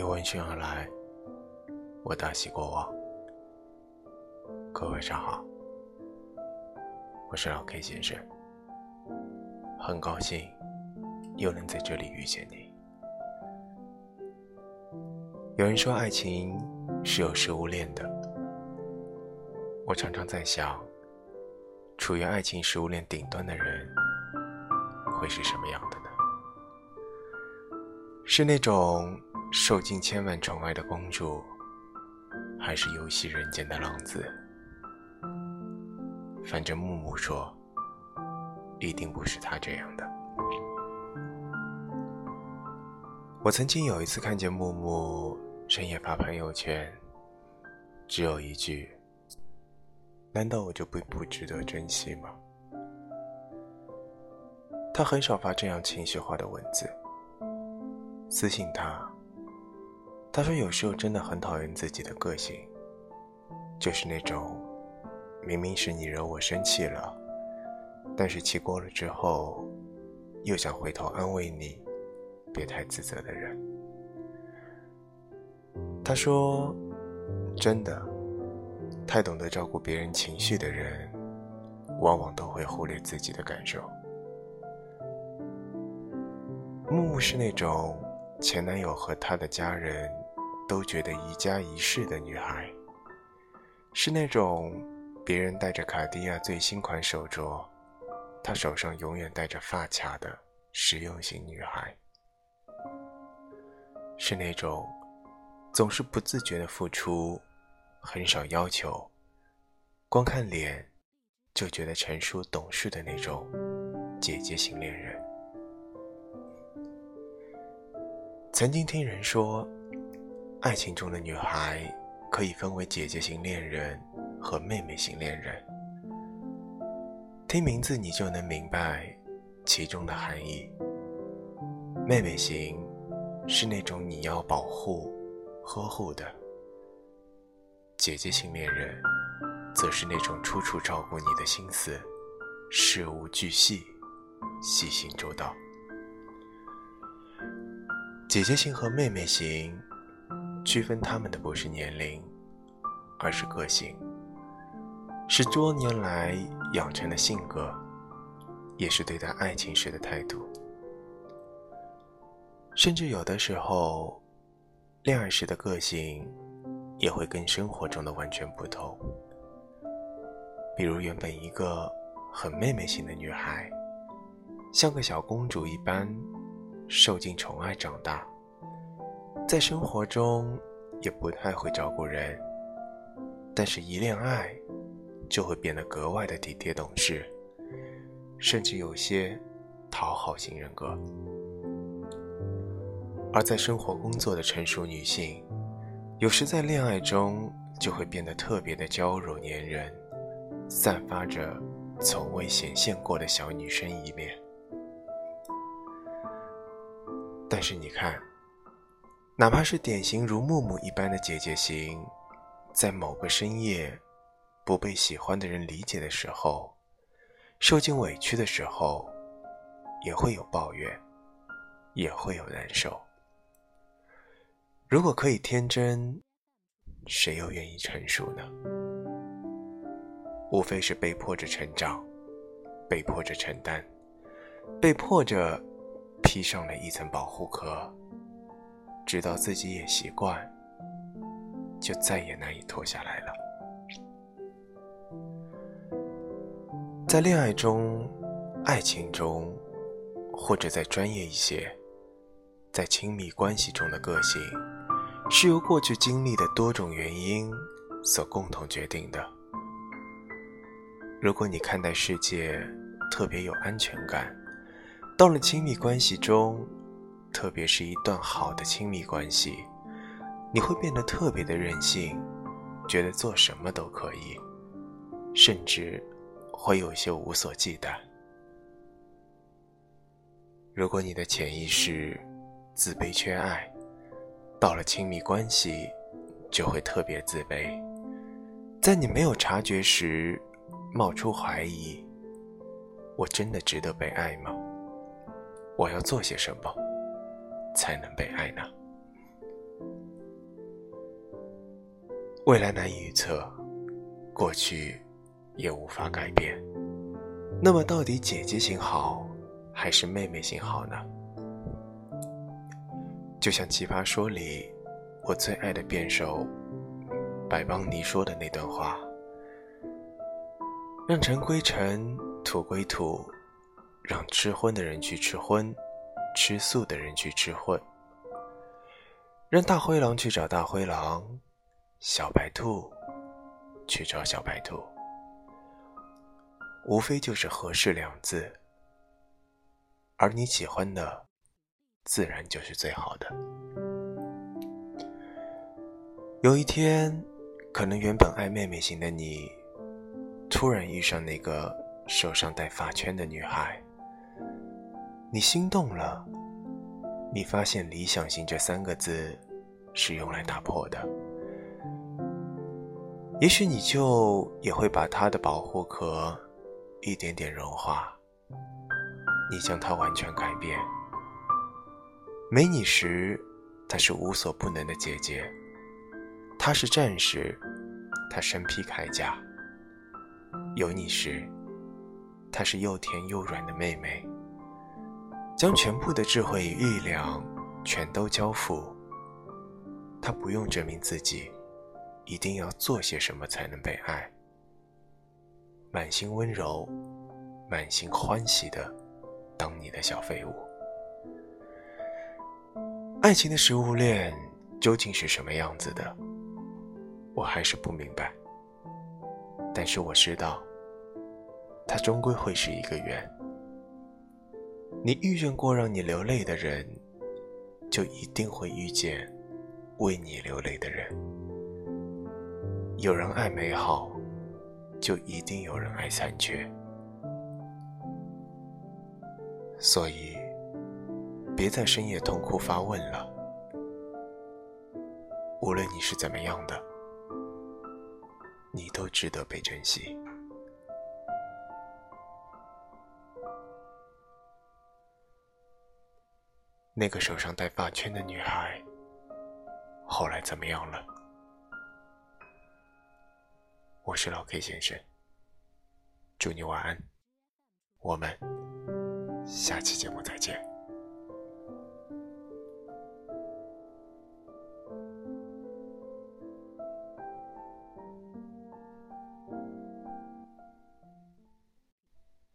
你闻讯而来，我大喜过望。各位晚上好，我是老 K 先生，很高兴又能在这里遇见你。有人说爱情是有食物链的，我常常在想，处于爱情食物链顶端的人会是什么样的呢？是那种……受尽千万宠爱的公主，还是游戏人间的浪子？反正木木说，一定不是他这样的。我曾经有一次看见木木深夜发朋友圈，只有一句：“难道我就不不值得珍惜吗？”他很少发这样情绪化的文字，私信他。他说：“有时候真的很讨厌自己的个性，就是那种明明是你惹我生气了，但是气过了之后，又想回头安慰你，别太自责的人。”他说：“真的，太懂得照顾别人情绪的人，往往都会忽略自己的感受。”木木是那种前男友和他的家人。都觉得宜家一室的女孩，是那种别人戴着卡地亚最新款手镯，她手上永远戴着发卡的实用型女孩，是那种总是不自觉的付出，很少要求，光看脸就觉得成熟懂事的那种姐姐型恋人。曾经听人说。爱情中的女孩可以分为姐姐型恋人和妹妹型恋人。听名字你就能明白其中的含义。妹妹型是那种你要保护、呵护的；姐姐型恋人则是那种处处照顾你的心思，事无巨细、细心周到。姐姐型和妹妹型。区分他们的不是年龄，而是个性，是多年来养成的性格，也是对待爱情时的态度。甚至有的时候，恋爱时的个性也会跟生活中的完全不同。比如，原本一个很妹妹型的女孩，像个小公主一般，受尽宠爱长大。在生活中也不太会照顾人，但是一恋爱就会变得格外的体贴懂事，甚至有些讨好型人格。而在生活工作的成熟女性，有时在恋爱中就会变得特别的娇柔粘人，散发着从未显现过的小女生一面。但是你看。哪怕是典型如木木一般的姐姐型，在某个深夜，不被喜欢的人理解的时候，受尽委屈的时候，也会有抱怨，也会有难受。如果可以天真，谁又愿意成熟呢？无非是被迫着成长，被迫着承担，被迫着披上了一层保护壳。直到自己也习惯，就再也难以脱下来了。在恋爱中、爱情中，或者在专业一些，在亲密关系中的个性，是由过去经历的多种原因所共同决定的。如果你看待世界特别有安全感，到了亲密关系中，特别是一段好的亲密关系，你会变得特别的任性，觉得做什么都可以，甚至会有些无所忌惮。如果你的潜意识自卑缺爱，到了亲密关系就会特别自卑，在你没有察觉时冒出怀疑：我真的值得被爱吗？我要做些什么？才能被爱呢？未来难以预测，过去也无法改变。那么，到底姐姐型好还是妹妹型好呢？就像《奇葩说》里我最爱的辩手百邦尼说的那段话：“让尘归尘，土归土，让吃荤的人去吃荤，吃素的人去吃荤。让大灰狼去找大灰狼，小白兔去找小白兔。无非就是合适两字，而你喜欢的。”自然就是最好的。有一天，可能原本爱妹妹型的你，突然遇上那个手上戴发圈的女孩，你心动了。你发现“理想型”这三个字是用来打破的，也许你就也会把它的保护壳一点点融化，你将它完全改变。没你时，她是无所不能的姐姐；她是战士，她身披铠甲；有你时，她是又甜又软的妹妹。将全部的智慧与力量全都交付，他不用证明自己，一定要做些什么才能被爱。满心温柔，满心欢喜的当你的小废物。爱情的食物链究竟是什么样子的？我还是不明白。但是我知道，它终归会是一个圆。你遇见过让你流泪的人，就一定会遇见为你流泪的人。有人爱美好，就一定有人爱残缺。所以。别在深夜痛哭发问了。无论你是怎么样的，你都值得被珍惜。那个手上戴发圈的女孩，后来怎么样了？我是老 K 先生，祝你晚安。我们下期节目再见。